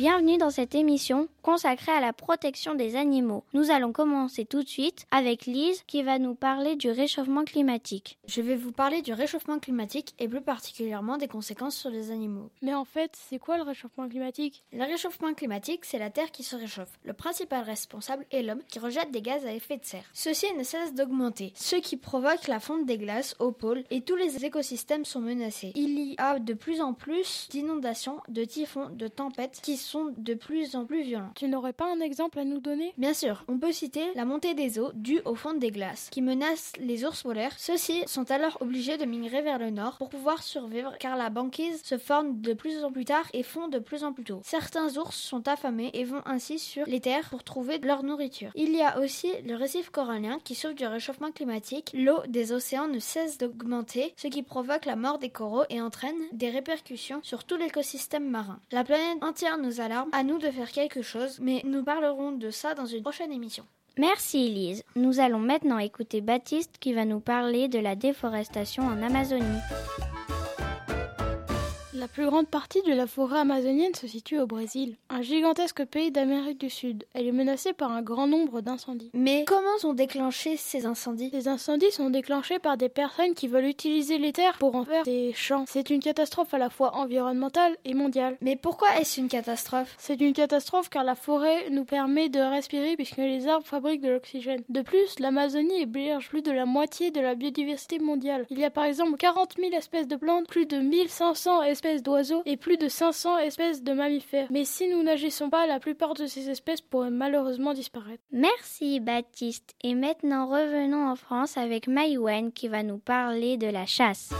Bienvenue dans cette émission consacrée à la protection des animaux. Nous allons commencer tout de suite avec Lise qui va nous parler du réchauffement climatique. Je vais vous parler du réchauffement climatique et plus particulièrement des conséquences sur les animaux. Mais en fait, c'est quoi le réchauffement climatique? Le réchauffement climatique, c'est la Terre qui se réchauffe. Le principal responsable est l'homme qui rejette des gaz à effet de serre. Ceci ne cesse d'augmenter, ce qui provoque la fonte des glaces au pôle et tous les écosystèmes sont menacés. Il y a de plus en plus d'inondations, de typhons, de tempêtes qui sont de plus en plus violentes. Tu n'aurais pas un exemple à nous donner? Bien sûr, on peut citer la montée des eaux due aux fonte des glaces qui menacent les ours polaires. Ceux-ci sont alors obligés de migrer vers le nord pour pouvoir survivre car la banquise se forme de plus en plus tard et fond de plus en plus tôt. Certains ours sont affamés et vont ainsi sur les terres pour trouver leur nourriture. Il y a aussi le récif corallien qui souffre du réchauffement climatique. L'eau des océans ne cesse d'augmenter, ce qui provoque la mort des coraux et entraîne des répercussions sur tout l'écosystème marin. La planète entière nous à nous de faire quelque chose, mais nous parlerons de ça dans une prochaine émission. Merci Elise. Nous allons maintenant écouter Baptiste qui va nous parler de la déforestation en Amazonie. La plus grande partie de la forêt amazonienne se situe au Brésil, un gigantesque pays d'Amérique du Sud. Elle est menacée par un grand nombre d'incendies. Mais comment sont déclenchés ces incendies? Ces incendies sont déclenchés par des personnes qui veulent utiliser les terres pour en faire des champs. C'est une catastrophe à la fois environnementale et mondiale. Mais pourquoi est-ce une catastrophe? C'est une catastrophe car la forêt nous permet de respirer puisque les arbres fabriquent de l'oxygène. De plus, l'Amazonie héberge plus de la moitié de la biodiversité mondiale. Il y a par exemple 40 000 espèces de plantes, plus de 1500 espèces d'oiseaux et plus de 500 espèces de mammifères. Mais si nous n'agissons pas, la plupart de ces espèces pourraient malheureusement disparaître. Merci Baptiste. Et maintenant revenons en France avec Maïwen qui va nous parler de la chasse.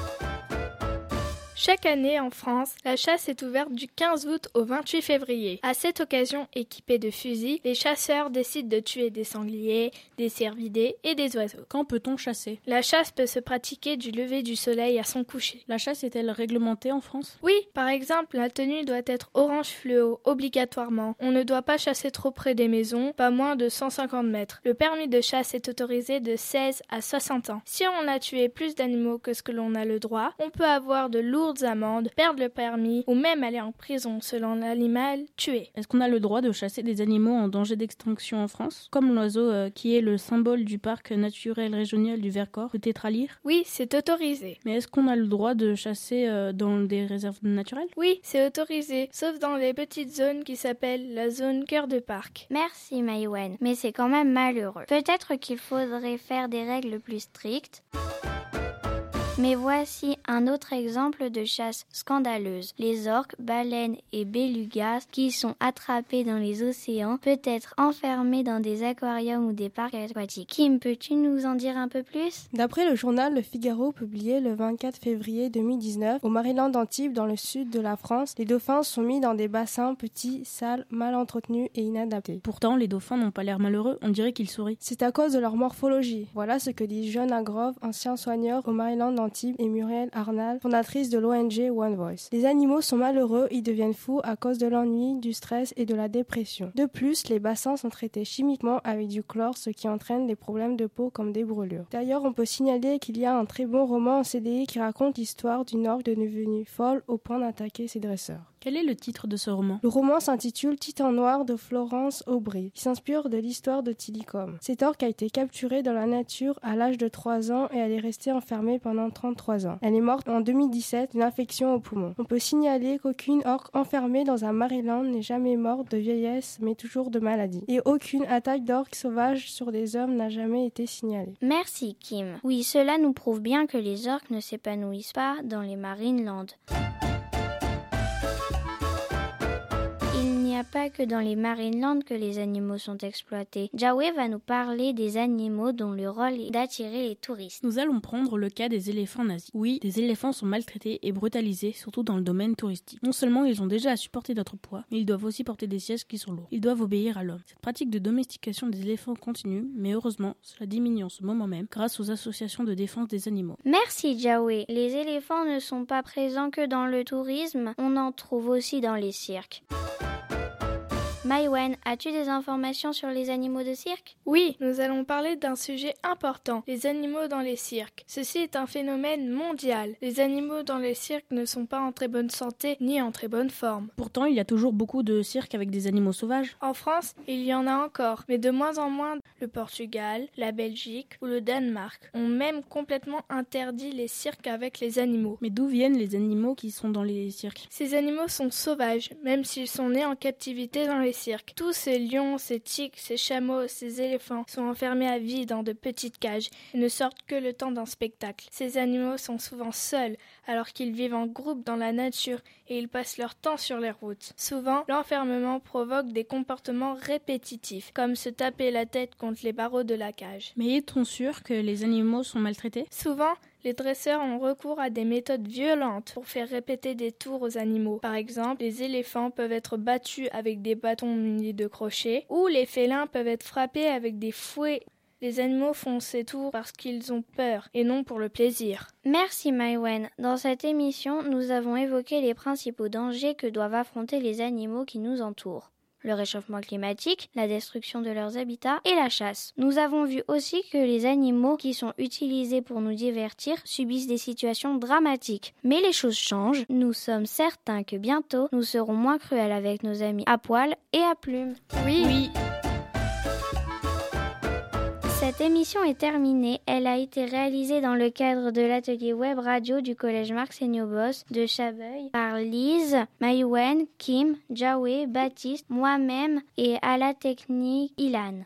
Chaque année en France, la chasse est ouverte du 15 août au 28 février. À cette occasion, équipés de fusils, les chasseurs décident de tuer des sangliers, des cervidés et des oiseaux. Quand peut-on chasser? La chasse peut se pratiquer du lever du soleil à son coucher. La chasse est-elle réglementée en France? Oui, par exemple, la tenue doit être orange fluo obligatoirement. On ne doit pas chasser trop près des maisons, pas moins de 150 mètres. Le permis de chasse est autorisé de 16 à 60 ans. Si on a tué plus d'animaux que ce que l'on a le droit, on peut avoir de lourdes amendes, perdre le permis ou même aller en prison selon l'animal tué. Est-ce qu'on a le droit de chasser des animaux en danger d'extinction en France Comme l'oiseau euh, qui est le symbole du parc naturel régional du Vercors, le tétralyre Oui, c'est autorisé. Mais est-ce qu'on a le droit de chasser euh, dans des réserves naturelles? Oui, c'est autorisé, sauf dans les petites zones qui s'appellent la zone cœur de parc. Merci Maïwen, mais c'est quand même malheureux. Peut-être qu'il faudrait faire des règles plus strictes. Mais voici un autre exemple de chasse scandaleuse. Les orques, baleines et belugas qui sont attrapés dans les océans, peut-être enfermés dans des aquariums ou des parcs aquatiques. Kim, peux-tu nous en dire un peu plus? D'après le journal Le Figaro publié le 24 février 2019, au Maryland d'Antibes, dans le sud de la France, les dauphins sont mis dans des bassins petits, sales, mal entretenus et inadaptés. Pourtant, les dauphins n'ont pas l'air malheureux, on dirait qu'ils sourient. C'est à cause de leur morphologie. Voilà ce que dit John Agrove, ancien soigneur au Maryland et Muriel Arnal, fondatrice de l'ONG One Voice. Les animaux sont malheureux, ils deviennent fous à cause de l'ennui, du stress et de la dépression. De plus, les bassins sont traités chimiquement avec du chlore, ce qui entraîne des problèmes de peau comme des brûlures. D'ailleurs, on peut signaler qu'il y a un très bon roman en CDI qui raconte l'histoire d'une orque devenue folle au point d'attaquer ses dresseurs. Quel est le titre de ce roman? Le roman s'intitule Titan Noir de Florence Aubry, qui s'inspire de l'histoire de Tillicum. Cette orque a été capturée dans la nature à l'âge de 3 ans et elle est restée enfermée pendant 33 ans. Elle est morte en 2017 d'une infection au poumon. On peut signaler qu'aucune orque enfermée dans un Maryland n'est jamais morte de vieillesse mais toujours de maladie. Et aucune attaque d'orque sauvage sur des hommes n'a jamais été signalée. Merci Kim. Oui, cela nous prouve bien que les orques ne s'épanouissent pas dans les Marinelands. A pas que dans les Marinelands que les animaux sont exploités. Jaoué va nous parler des animaux dont le rôle est d'attirer les touristes. Nous allons prendre le cas des éléphants nazis. Oui, des éléphants sont maltraités et brutalisés, surtout dans le domaine touristique. Non seulement ils ont déjà à supporter notre poids, mais ils doivent aussi porter des sièges qui sont lourds. Ils doivent obéir à l'homme. Cette pratique de domestication des éléphants continue, mais heureusement, cela diminue en ce moment même grâce aux associations de défense des animaux. Merci Jaoué. Les éléphants ne sont pas présents que dans le tourisme, on en trouve aussi dans les cirques. Maïwen, as-tu des informations sur les animaux de cirque? Oui, nous allons parler d'un sujet important, les animaux dans les cirques. Ceci est un phénomène mondial. Les animaux dans les cirques ne sont pas en très bonne santé ni en très bonne forme. Pourtant, il y a toujours beaucoup de cirques avec des animaux sauvages. En France, il y en a encore, mais de moins en moins. Le Portugal, la Belgique ou le Danemark ont même complètement interdit les cirques avec les animaux. Mais d'où viennent les animaux qui sont dans les cirques? Ces animaux sont sauvages, même s'ils sont nés en captivité dans les cirques. Tous ces lions, ces tigres, ces chameaux, ces éléphants sont enfermés à vie dans de petites cages et ne sortent que le temps d'un spectacle. Ces animaux sont souvent seuls, alors qu'ils vivent en groupe dans la nature et ils passent leur temps sur les routes. Souvent, l'enfermement provoque des comportements répétitifs, comme se taper la tête contre les barreaux de la cage. Mais est-on sûr que les animaux sont maltraités? Souvent, les dresseurs ont recours à des méthodes violentes pour faire répéter des tours aux animaux. Par exemple, les éléphants peuvent être battus avec des bâtons munis de crochets ou les félins peuvent être frappés avec des fouets. Les animaux font ces tours parce qu'ils ont peur et non pour le plaisir. Merci Maïwen. Dans cette émission, nous avons évoqué les principaux dangers que doivent affronter les animaux qui nous entourent le réchauffement climatique, la destruction de leurs habitats et la chasse. Nous avons vu aussi que les animaux qui sont utilisés pour nous divertir subissent des situations dramatiques. Mais les choses changent. Nous sommes certains que bientôt nous serons moins cruels avec nos amis à poil et à plumes. Oui. Oui. Cette émission est terminée. Elle a été réalisée dans le cadre de l'atelier web radio du collège Marc Boss de Chaveuil par Lise, Maïwen, Kim, Jaoué, Baptiste, moi-même et à la technique Ilan.